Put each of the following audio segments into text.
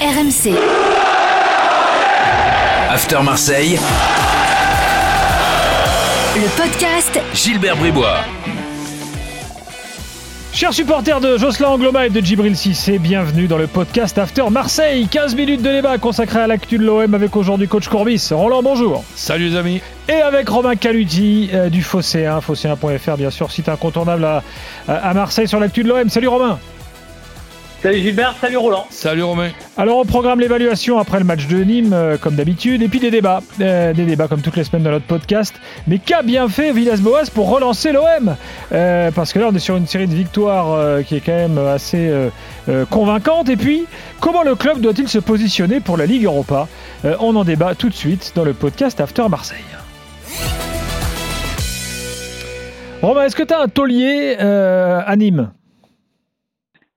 RMC. After Marseille, Le podcast Gilbert Bribois. Chers supporters de Jocelyn Angloma et de Djibril Cissé, bienvenue dans le podcast After Marseille. 15 minutes de débat consacré à l'actu de l'OM avec aujourd'hui coach Courbis. Roland, bonjour. Salut les amis. Et avec Romain Caluti euh, du Fosséen, fosséen.fr bien sûr, site incontournable à, à Marseille sur l'actu de l'OM. Salut Romain. Salut Gilbert, salut Roland. Salut Romain. Alors on programme l'évaluation après le match de Nîmes euh, comme d'habitude et puis des débats, Euh, des débats comme toutes les semaines dans notre podcast. Mais qu'a bien fait Villas-Boas pour relancer l'OM Euh, Parce que là on est sur une série de victoires euh, qui est quand même assez euh, euh, convaincante. Et puis comment le club doit-il se positionner pour la Ligue Europa? Euh, On en débat tout de suite dans le podcast After Marseille. Romain, est-ce que tu as un taulier euh, à Nîmes?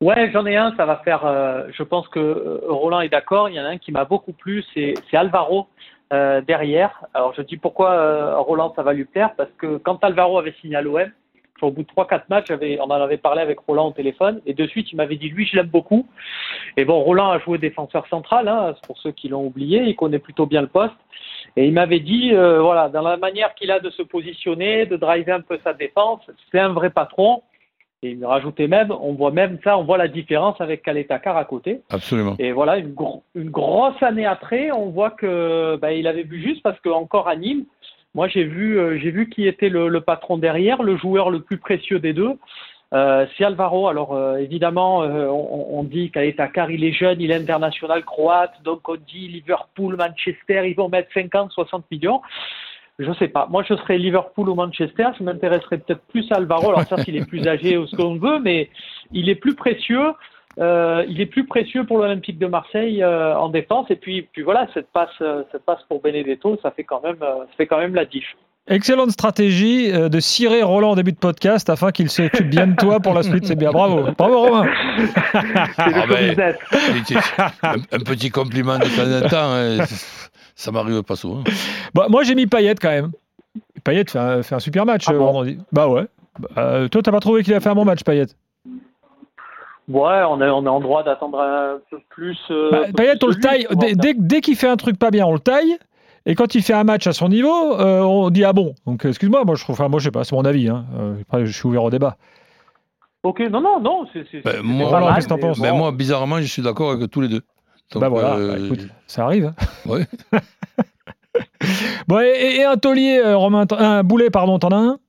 Ouais, j'en ai un, ça va faire. euh, je pense que euh, Roland est d'accord. Il y en a un qui m'a beaucoup plu, c'est Alvaro euh, derrière. Alors je dis pourquoi Roland ça va lui plaire parce que quand Alvaro avait signé à l'OM, au bout de 3-4 matchs, on en avait parlé avec Roland au téléphone et de suite il m'avait dit lui je l'aime beaucoup. Et bon, Roland a joué défenseur central, hein, pour ceux qui l'ont oublié, il connaît plutôt bien le poste. Et il m'avait dit, voilà, dans la manière qu'il a de se positionner, de driver un peu sa défense, c'est un vrai patron. Et il me rajoutait même, on voit même ça, on voit la différence avec Kaletakar à côté. Absolument. Et voilà, une, gro- une grosse année après, on voit que bah, il avait vu juste parce que encore à Nîmes, moi j'ai vu, euh, j'ai vu qui était le, le patron derrière, le joueur le plus précieux des deux. Euh, c'est Alvaro. Alors euh, évidemment, euh, on, on dit Kaletakar, il est jeune, il est international croate, donc on dit Liverpool, Manchester, ils vont mettre 50, 60 millions. Je sais pas. Moi, je serais Liverpool ou Manchester. Je m'intéresserais peut-être plus à Alvaro. Alors, certes, il est plus âgé ou ce qu'on veut, mais il est plus précieux. Euh, il est plus précieux pour l'Olympique de Marseille euh, en défense. Et puis, puis voilà, cette passe, euh, cette passe pour Benedetto, ça fait quand même, ça fait quand même la diff. Excellente stratégie de cirer Roland en début de podcast afin qu'il s'occupe bien de toi pour la suite. C'est bien. Bravo. Bravo Romain. Ah ben, un petit compliment de temps en temps, hein, ça m'arrive pas souvent. Bah, moi, j'ai mis Payet quand même. Payet fait un, fait un super match Ah euh, bon vendredi. Bah ouais. Bah, euh, toi, t'as pas trouvé qu'il a fait un bon match, Payet? Ouais, on est, on est en droit d'attendre un peu plus. euh, bah, un peu Payet, plus on le taille. Dès, dès- dès qu'il fait un truc pas bien, on le taille. Et quand il fait un match à son niveau, euh, on dit ah bon? Donc excuse-moi, moi je trouve, enfin moi je sais pas, c'est mon avis. Hein. Après, je suis ouvert au débat. Ok, non, non, non, c'est c'est- Ben, c'est moi, pas mal, mais bon. Mais moi, bizarrement, je suis d'accord avec tous les deux. Donc, bah voilà. euh, bah, écoute, ça arrive. hein. ouais. Bon et, et un taulier, euh, Romain, un boulet, pardon, t'en as un?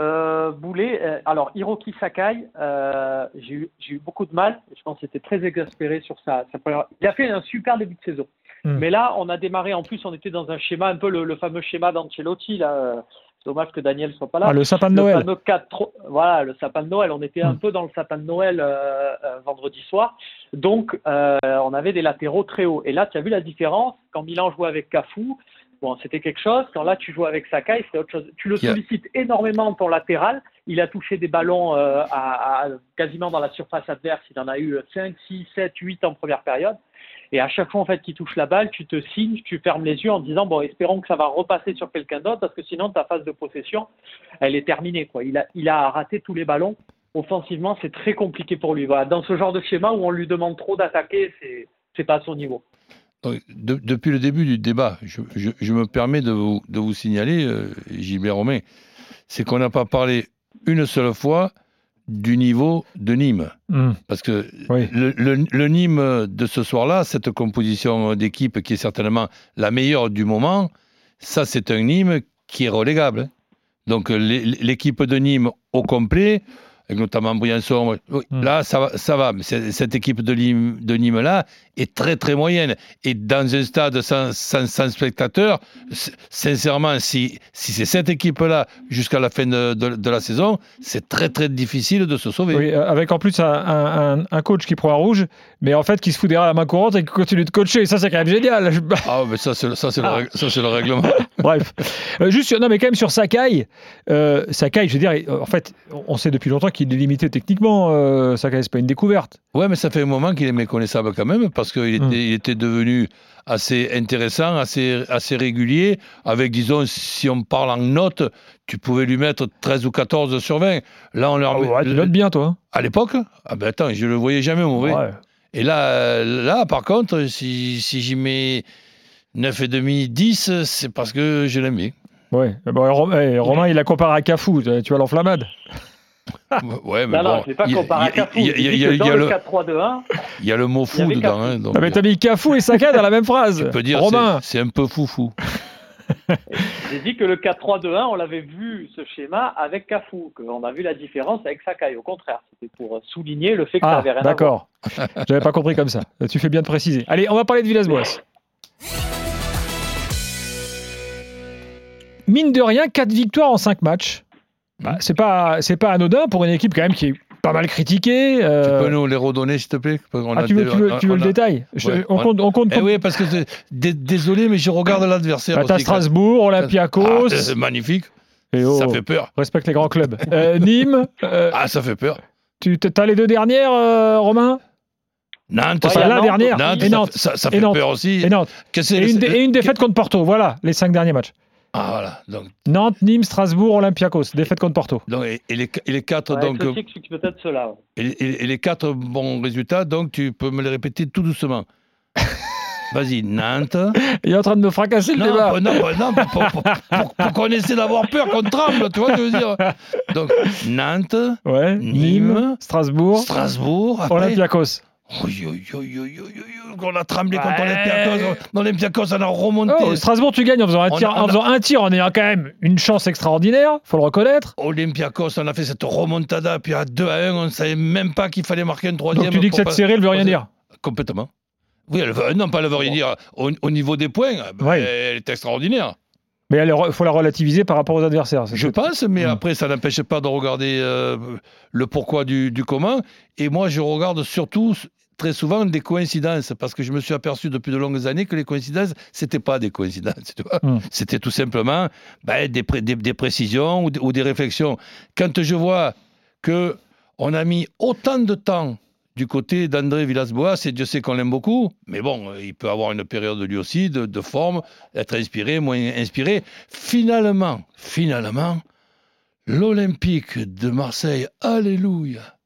Euh, Boulet, euh, alors Hiroki Sakai, euh, j'ai eu, j'ai eu beaucoup de mal. Je pense qu'il était très exaspéré sur sa, sa première. Il a fait un super début de saison. Hmm. Mais là, on a démarré. En plus, on était dans un schéma, un peu le, le fameux schéma d'Ancelotti. Là, euh, dommage que Daniel soit pas là. Ah, le sapin de le Noël. fameux 4 voilà, le sapin de Noël. On était un Hmm. peu dans le sapin de Noël euh, euh, vendredi soir. Donc, euh, on avait des latéraux très hauts. Et là, tu as vu la différence? Quand Milan jouait avec Cafu. Bon, c'était quelque chose. Quand là, tu joues avec Sakai, c'est autre chose. Tu le Yeah. sollicites énormément ton latéral. Il a touché des ballons euh, à, à- quasiment dans la surface adverse. Il en a eu 5, 6, 7, 8 en première période. Et à chaque fois en fait qu'il touche la balle, tu te signes, tu fermes les yeux en disant bon, espérons que ça va repasser sur quelqu'un d'autre parce que sinon ta phase de possession, elle est terminée quoi. Il a, il a raté tous les ballons. Offensivement, c'est très compliqué pour lui. Dans ce genre de schéma où on lui demande trop d'attaquer, c'est c'est pas à son niveau. Depuis le début du débat, je, je- je me permets de vous, de vous signaler, euh, Gilbert Romain, c'est qu'on n'a pas parlé une seule fois du niveau de Nîmes. Hmm. Parce que Oui. le, le- le Nîmes de ce soir-là, cette composition d'équipe qui est certainement la meilleure du moment, ça c'est un Nîmes qui est relégable. Donc l'é- l'équipe de Nîmes au complet, avec notamment Briançon, oui, Hmm. là ça va. Ça va. Mais cette équipe de Nîmes, de Nîmes là est très très moyenne. Et dans un stade sans, sans- sans spectateurs, sincèrement, si, si c'est cette équipe-là jusqu'à la fin de, de- de la saison, c'est très très difficile de se sauver. Oui, euh, avec en plus un, un- un- un coach qui prend un rouge, mais en fait qui se fout derrière la main courante et qui continue de coacher. Ça, c'est quand même génial. Ah, mais ça, c'est ça, c'est le, Ah. le règlement. Bref. Euh, juste, sur- non, mais quand même sur Sakai, euh, Sakai, je veux dire, il- en fait, on sait depuis longtemps qu'il est limité techniquement. Euh, Sakai, c'est pas une découverte. Ouais, mais ça fait un moment qu'il est méconnaissable quand même, parce qu'il était, il était devenu assez intéressant, assez, assez régulier, avec, disons, si on parle en notes, tu pouvais lui mettre 13 ou 14 sur 20. Là, on leur Ah ouais, tu notes bien, toi. À l'époque? Ah ben attends, je le voyais jamais mauvais. Ouais. Et là, là par contre, si, si j'y mets 9,5, 10, c'est parce que je l'aime bien. Ouais. Bon, Ro- eh, Romain, il la compare à Cafou. Tu vois l'enflammade Ouais, mais Non, non, bon, je l'ai pas il y a- comparé à il y a- le le- 4-3-2-1, il y a le mot fou dedans. Hein, donc, Non, mais t'as mis Cafou et Saka dans la même phrase. tu peux dire Romain, c'est- c'est un peu foufou. j'ai dit que le 4-3-2-1, on l'avait vu ce schéma avec Cafou, qu'on a vu la différence avec Sakai. Au contraire, c'était pour souligner le fait que ça ah, avait rien à voir. d'accord. J'avais pas compris comme ça. Tu fais bien de préciser. Allez, on va parler de Villas-Boas. Mine de rien, 4 victoires en 5 matchs. Bah, c'est pas, c'est pas anodin pour une équipe quand même qui est pas mal critiquée. euh, Tu peux nous les redonner, s'il te plaît On Ah, tu veux, des- tu veux, on- tu veux on le a- détail Je- Ouais, on, compte, on compte Eh oui, parce que c'est- dé- désolé, mais je regarde l'adversaire. Bah, t'as Strasbourg, Olympiakos. Ah, c'est magnifique. et oh, Ça fait peur. Respecte les grands clubs. Euh, Nîmes. euh, Ah, ça fait peur. tu as les deux dernières, euh, Romain? Nantes, Ouais, la Nantes dernière. Nantes, et ça, Nantes. ça, fait Nantes. peur aussi. Et Nantes. Que c'est Et les- une, dé- et une défaite contre Porto. Voilà, les 5 derniers matchs. Ah, voilà. Donc, Nantes, Nîmes, Strasbourg, Olympiakos. Défaite contre Porto. donc, et, et les, et les quatre, Ouais, donc, peut-être cela. et, et- et les quatre bons résultats, donc tu peux me les répéter tout doucement. Vas-y, Nantes. Il est en train de me fracasser le Non, débat. pas- non, non, pour, pour- pour- pour qu'on essaie d'avoir peur, qu'on tremble, tu vois ce que je veux dire. Donc, Nantes, Ouais. Nîmes, Nîmes, Strasbourg, Strasbourg, après. Olympiakos. On a tremblé contre Ouais. Olympiakos. L'Olympiakos, on a remonté. Oh, Strasbourg, tu gagnes en faisant, un a- tir, en a- faisant un tir, en ayant quand même une chance extraordinaire, faut le reconnaître. Olympiakos, on a fait cette remontada, puis à 2 à 1, on ne savait même pas qu'il fallait marquer un troisième. Donc tu dis que cette pas- série, elle veut rien dire. Complètement. Oui, elle veut- non, pas elle veut rien dire. Au, au niveau des points, ben, Ouais. elle est extraordinaire. Mais il faut la relativiser par rapport aux adversaires. Je pense, mais Mm. après, ça n'empêche pas de regarder euh, le pourquoi du, du comment. Et moi, je regarde surtout très souvent des coïncidences, parce que je me suis aperçu depuis de longues années que les coïncidences, c'était pas des coïncidences. tu vois. Mm. C'était tout simplement ben, des, pré- des- des précisions ou des, ou des réflexions. Quand je vois que on a mis autant de temps du côté d'André Villas-Boas, et Dieu sait qu'on l'aime beaucoup, mais bon, euh, il peut avoir une période lui aussi de, de forme, être inspiré, moins inspiré. Finalement, finalement, l'Olympique de Marseille, alléluia,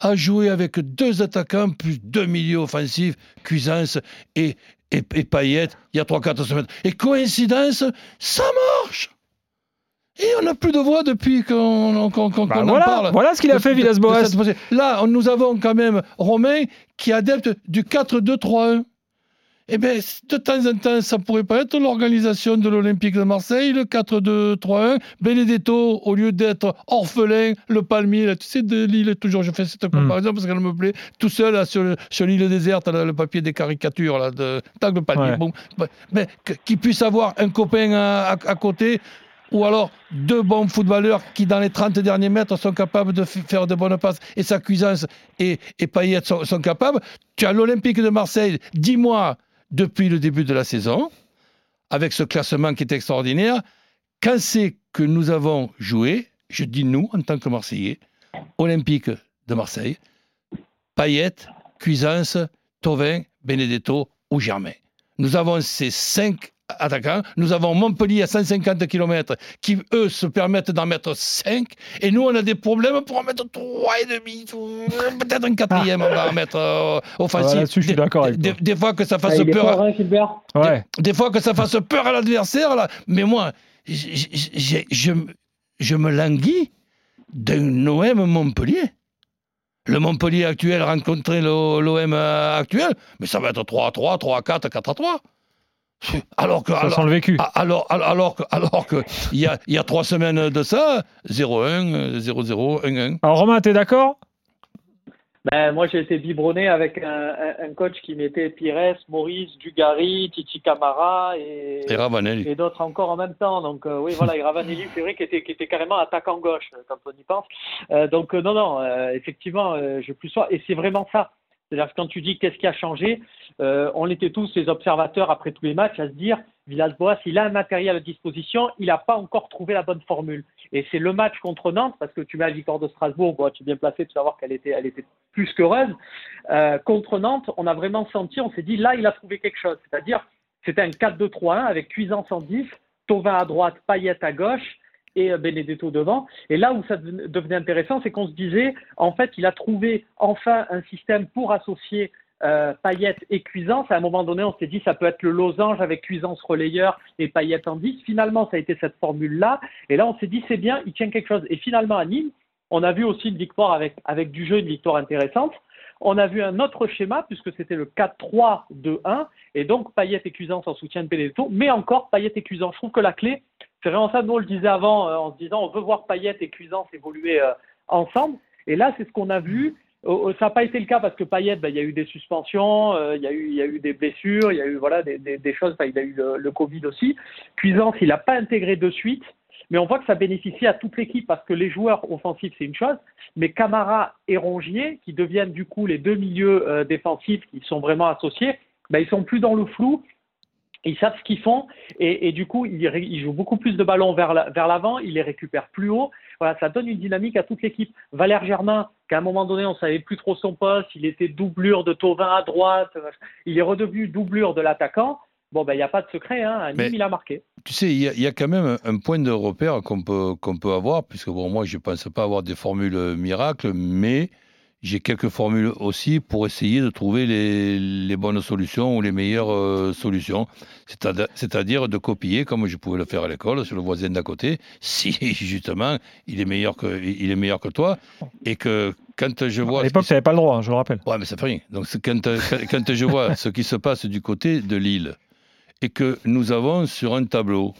a joué avec deux attaquants plus deux milieux offensifs, Cuisance et, et, et Payet, il y a 3-4 semaines. Et coïncidence, ça marche Et on n'a plus de voix depuis qu'on qu'on- Bah en voilà, parle. voilà ce qu'il a De- fait, Villas-Boas. Là, nous avons quand même Romain qui est adepte du 4-2-3-1. Eh bien, de temps en temps, ça pourrait pas être l'organisation de l'Olympique de Marseille, le 4-2-3-1. Benedetto, au lieu d'être orphelin, le palmier, là, tu sais, de l'île, toujours, je fais cette comparaison parce qu'elle me plaît, tout seul, là, sur, le- sur l'île déserte, là, le papier des caricatures, là, de tac de palmier. Ouais. Bon, bah, mais que- qu'il puisse avoir un copain à, à- à côté, ou alors deux bons footballeurs qui, dans les 30 derniers mètres, sont capables de faire de bonnes passes, et sa cuisance et, et Payet sont, sont capables. Tu as l'Olympique de Marseille, dix mois depuis le début de la saison, avec ce classement qui est extraordinaire. Quand c'est que nous avons joué, je dis nous en tant que Marseillais, Olympique de Marseille, Payet, Cuisance, Tovin, Benedetto ou Germain. Nous avons ces cinq attaquants. Nous avons Montpellier à 150 km qui, eux, se permettent d'en mettre 5. Et nous, on a des problèmes pour en mettre 3,5. Peut-être un quatrième, on va en mettre euh, Ah, offensif. là-dessus, je suis Des- d'accord avec des, toi. des fois que ça Ah, fasse est peur. fort, hein, Gilbert? Ouais. Des fois que ça fasse peur à l'adversaire, là. Mais moi, j- j- j- je, je me languis d'un OM Montpellier. Le Montpellier actuel rencontrait l'OM actuel, mais ça va être 3 à 3, 3 à 4, 4 à 3. Alors que, Ça alors, sent le vécu. alors, alors, alors que, alors que il y a, il y a trois semaines de ça, 0-1, 0-0, 1-1. Alors Romain, t'es d'accord? Ben, moi, j'ai été biberonné avec un, un- un coach qui mettait Pires, Maurice, Dugarry, Titi Camara et, Et Ravanelli. et d'autres encore en même temps. Donc, euh, oui, voilà, et Ravanelli, c'est vrai, qui était, qui était carrément attaquant gauche, euh, quand on y pense. Euh, donc, euh, non, non, euh, effectivement, euh, je plus sois. Et c'est vraiment ça. C'est-à-dire que quand tu dis qu'est-ce qui a changé, euh, on était tous les observateurs après tous les matchs à se dire Villas-Boas, il a un matériel à disposition, il n'a pas encore trouvé la bonne formule. Et c'est le match contre Nantes, parce que tu mets la victoire de Strasbourg, tu es bien placé de savoir qu'elle était, elle était plus qu'heureuse. Euh, contre Nantes, on a vraiment senti, on s'est dit là, il a trouvé quelque chose. C'est-à-dire, c'était un 4-2-3-1 avec Cuisance en 10, Tovin à droite, Payet à gauche et euh, Benedetto devant. Et là où ça deven- devenait intéressant, c'est qu'on se disait, en fait, il a trouvé enfin un système pour associer euh, et Cuisance. À un moment donné, on s'est dit ça peut être le losange avec Cuisance relayeur et Payet en 10. Finalement, ça a été cette formule-là. Et là, on s'est dit c'est bien, il tient quelque chose. Et finalement, à Nîmes, on a vu aussi une victoire avec, avec du jeu, une victoire intéressante. On a vu un autre schéma puisque c'était le 4-3-2-1 et donc Payet et Cuisance en soutien de Benedetto, mais encore Payet et Cuisance. Je trouve que la clé, c'est vraiment ça, nous on le disait avant euh, en se disant on veut voir Payet et Cuisance évoluer euh, ensemble. Et là, c'est ce qu'on a vu. Ça n'a pas été le cas parce que Payet, ben, il y a eu des suspensions, euh, il, y a eu, des blessures, il y a eu voilà, des, choses, il a eu le, Covid aussi. Cuisance, il n'a pas intégré de suite mais on voit que ça bénéficie à toute l'équipe parce que les joueurs offensifs, c'est une chose, mais Camara et Rongier, qui deviennent du coup les deux milieux défensifs qui sont vraiment associés, ben, ils sont plus dans le flou. Ils savent ce qu'ils font et, du coup, ils, jouent beaucoup plus de ballons vers l'avant, ils les récupèrent plus haut. Voilà, ça donne une dynamique à toute l'équipe. Valère Germain, qu'à un moment donné, on savait plus trop son poste, il était doublure de Tovin à droite, il est redevenu doublure de l'attaquant. Bon, ben, il n'y a pas de secret, hein. Nîmes, il a marqué. Tu sais, il y, a quand même un point de repère qu'on peut, qu'on peut avoir, puisque bon, moi, je ne pense pas avoir des formules miracles, mais j'ai quelques formules aussi pour essayer de trouver les, les bonnes solutions ou les meilleures euh, solutions. C'est-à-dire de copier, comme je pouvais le faire à l'école, sur le voisin d'à côté, si justement il est meilleur que, il est meilleur que toi. Et que quand je vois. À l'époque, tu n'avais pas le droit, hein, je le rappelle. Ouais, mais ça fait rien. Donc quand, quand je vois ce qui se passe du côté de Lille, et que nous avons sur un tableau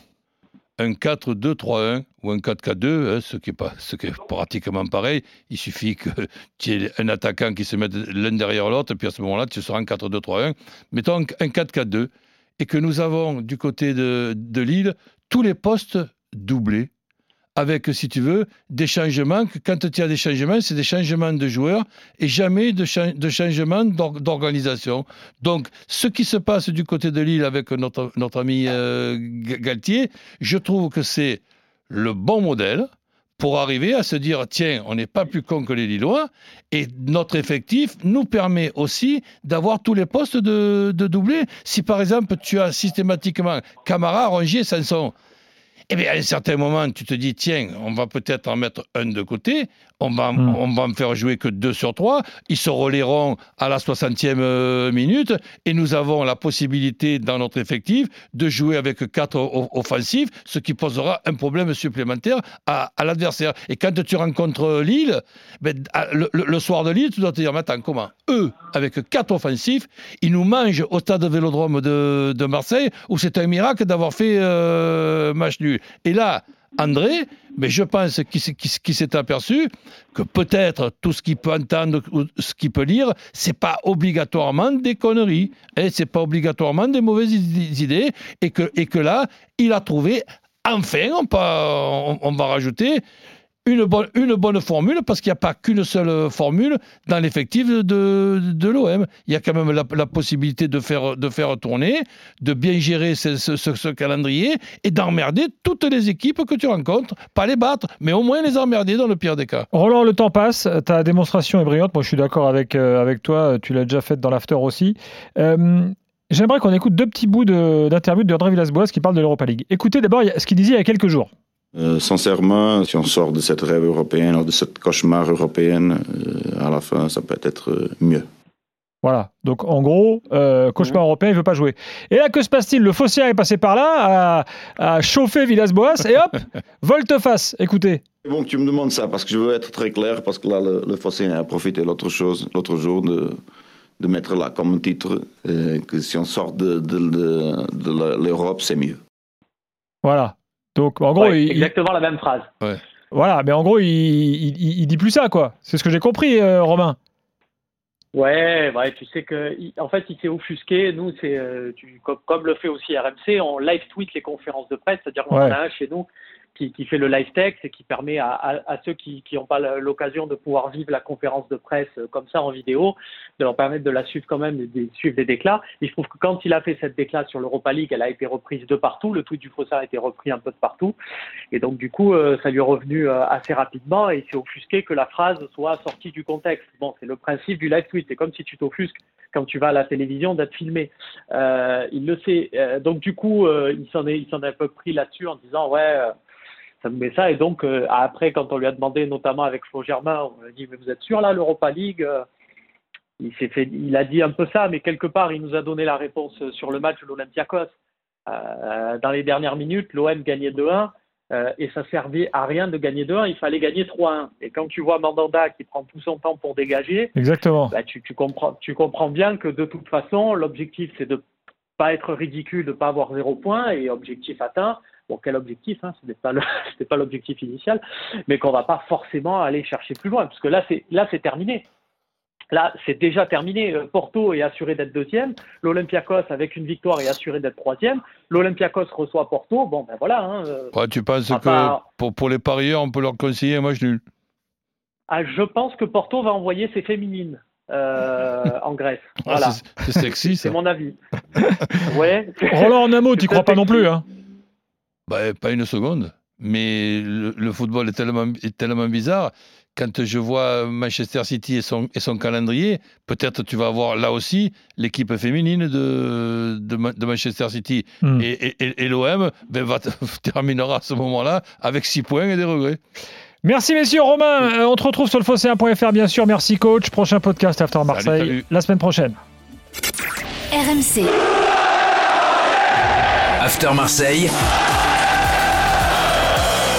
un 4-2-3-1 ou un 4-4-2, hein, ce, qui est pas, ce qui est pratiquement pareil. Il suffit que tu aies un attaquant qui se mette l'un derrière l'autre, puis à ce moment-là, tu seras un 4-2-3-1. Mettons un 4-4-2. Et que nous avons du côté de, de Lille tous les postes doublés avec, si tu veux, des changements. Quand tu as des changements, c'est des changements de joueurs et jamais de, de changements d'organisation. Donc, ce qui se passe du côté de Lille avec notre, ami euh, Galtier, je trouve que c'est le bon modèle pour arriver à se dire tiens, on n'est pas plus con que les Lillois et notre effectif nous permet aussi d'avoir tous les postes de, doublés. Si par exemple tu as systématiquement Camara, Rongier, Sanson, eh bien, à un certain moment, tu te dis, tiens, on va peut-être en mettre un de côté, on va, hmm. on va en faire jouer que deux sur trois, ils se relayeront à la 60e euh, minute, et nous avons la possibilité, dans notre effectif, de jouer avec quatre offensifs, ce qui posera un problème supplémentaire à, l'adversaire. Et quand tu rencontres Lille, ben, le, soir de Lille, tu dois te dire, maintenant, comment Eux, avec quatre offensifs, ils nous mangent au stade Vélodrome de, de Marseille, où c'est un miracle d'avoir fait euh, match nul? Et là, André, mais je pense qu'il s'est aperçu que peut-être tout ce qu'il peut entendre ou ce qu'il peut lire, c'est pas obligatoirement des conneries, et c'est pas obligatoirement des mauvaises idées, et que, et que là, il a trouvé, enfin, on, on va rajouter, une bonne, une bonne formule, parce qu'il n'y a pas qu'une seule formule dans l'effectif de, de l'OM. Il y a quand même la, possibilité de faire, de faire tourner, de bien gérer ce, calendrier et d'emmerder toutes les équipes que tu rencontres. Pas les battre, mais au moins les emmerder dans le pire des cas. Roland, le temps passe, ta démonstration est brillante. Moi, je suis d'accord avec, euh, avec toi, tu l'as déjà faite dans l'after aussi. Euh, j'aimerais qu'on écoute deux petits bouts d'interview de, André Villas-Boas qui parle de l'Europa League. Écoutez d'abord ce qu'il disait il y a quelques jours. Euh, sincèrement, si on sort de cette rêve européenne de cette cauchemar européenne, euh, à la fin, ça peut être euh, mieux. Voilà. Donc, en gros, cauchemar européen, il ne veut pas jouer. Et là, que se passe-t-il? Le faussaire est passé par là, a, chauffé Villas-Boas, et hop, volte-face. Écoutez. Bon que tu me demandes ça, parce que je veux être très clair, parce que là, le, le a profité l'autre chose, l'autre jour de, de mettre là comme titre que si on sort de, de, de l'Europe, c'est mieux. Voilà. Donc, en gros, exactement la même phrase. Voilà, mais en gros, il, il, dit plus ça, quoi. C'est ce que j'ai compris, euh, Romain. Ouais, ouais, tu sais que, en fait, il s'est offusqué. Nous, c'est, euh, comme, le fait aussi RMC, on live tweet les conférences de presse, c'est-à-dire qu'on en a un chez nous qui, fait le live text et qui permet à, ceux qui n'ont pas l'occasion de pouvoir vivre la conférence de presse euh, comme ça en vidéo, de leur permettre de la suivre quand même, de, suivre des déclats. Et je trouve que quand il a fait cette déclat sur l'Europa League, elle a été reprise de partout. Le tweet du Fossard a été repris un peu de partout. Et donc, du coup, euh, ça lui est revenu euh, assez rapidement et il s'est offusqué que la phrase soit sortie du contexte. Bon, c'est le principe du live tweet. C'est comme si tu t'offusques quand tu vas à la télévision d'être filmé. il le sait. donc, du coup, il il s'en est un peu pris là-dessus en disant, ouais, ça nous met ça. Et donc, euh, après, quand on lui a demandé, notamment avec Flo Germain, on lui a dit Mais vous êtes sûr là, l'Europa League euh, il s'est fait, il a dit un peu ça, mais quelque part, il nous a donné la réponse sur le match de l'Olympiakos. Euh, dans les dernières minutes, l'OM gagnait 2-1 euh, et ça servait à rien de gagner 2-1, il fallait gagner 3-1. Et quand tu vois Mandanda qui prend tout son temps pour dégager, Exactement. bah, tu, tu, comprends, tu comprends bien que de toute façon, l'objectif c'est de pas être ridicule, de pas avoir zéro point et objectif atteint. Bon, quel objectif hein, Ce n'était pas le- c'était pas l'objectif initial, mais qu'on va pas forcément aller chercher plus loin, parce que là c'est terminé. Là, c'est déjà terminé. Euh, Porto est assuré d'être deuxième. L'Olympiakos, avec une victoire, est assuré d'être troisième. L'Olympiakos reçoit Porto. Bon, ben voilà. hein, euh, Ouais, tu penses que pour, pour les parieurs, on peut leur conseiller un match nul ah, je pense que Porto va envoyer ses féminines euh, en Grèce. Ah, Voilà. c'est- C'est sexy. C'est mon avis. ouais. Roland, en un mot, tu crois pas non plus, hein Bah, pas une seconde. Mais le, le football est tellement, est tellement bizarre. Quand je vois Manchester City et son, et son calendrier, peut-être tu vas avoir là aussi l'équipe féminine de, de, Ma- de Manchester City. Hmm. Et, et- et- et l'OM ben, va terminera à ce moment-là avec 6 points et des regrets. Merci messieurs, Romain, euh, on te retrouve sur le fosséen.fr bien sûr, merci coach, prochain podcast After Marseille, salut. la semaine prochaine. RMC, After Marseille,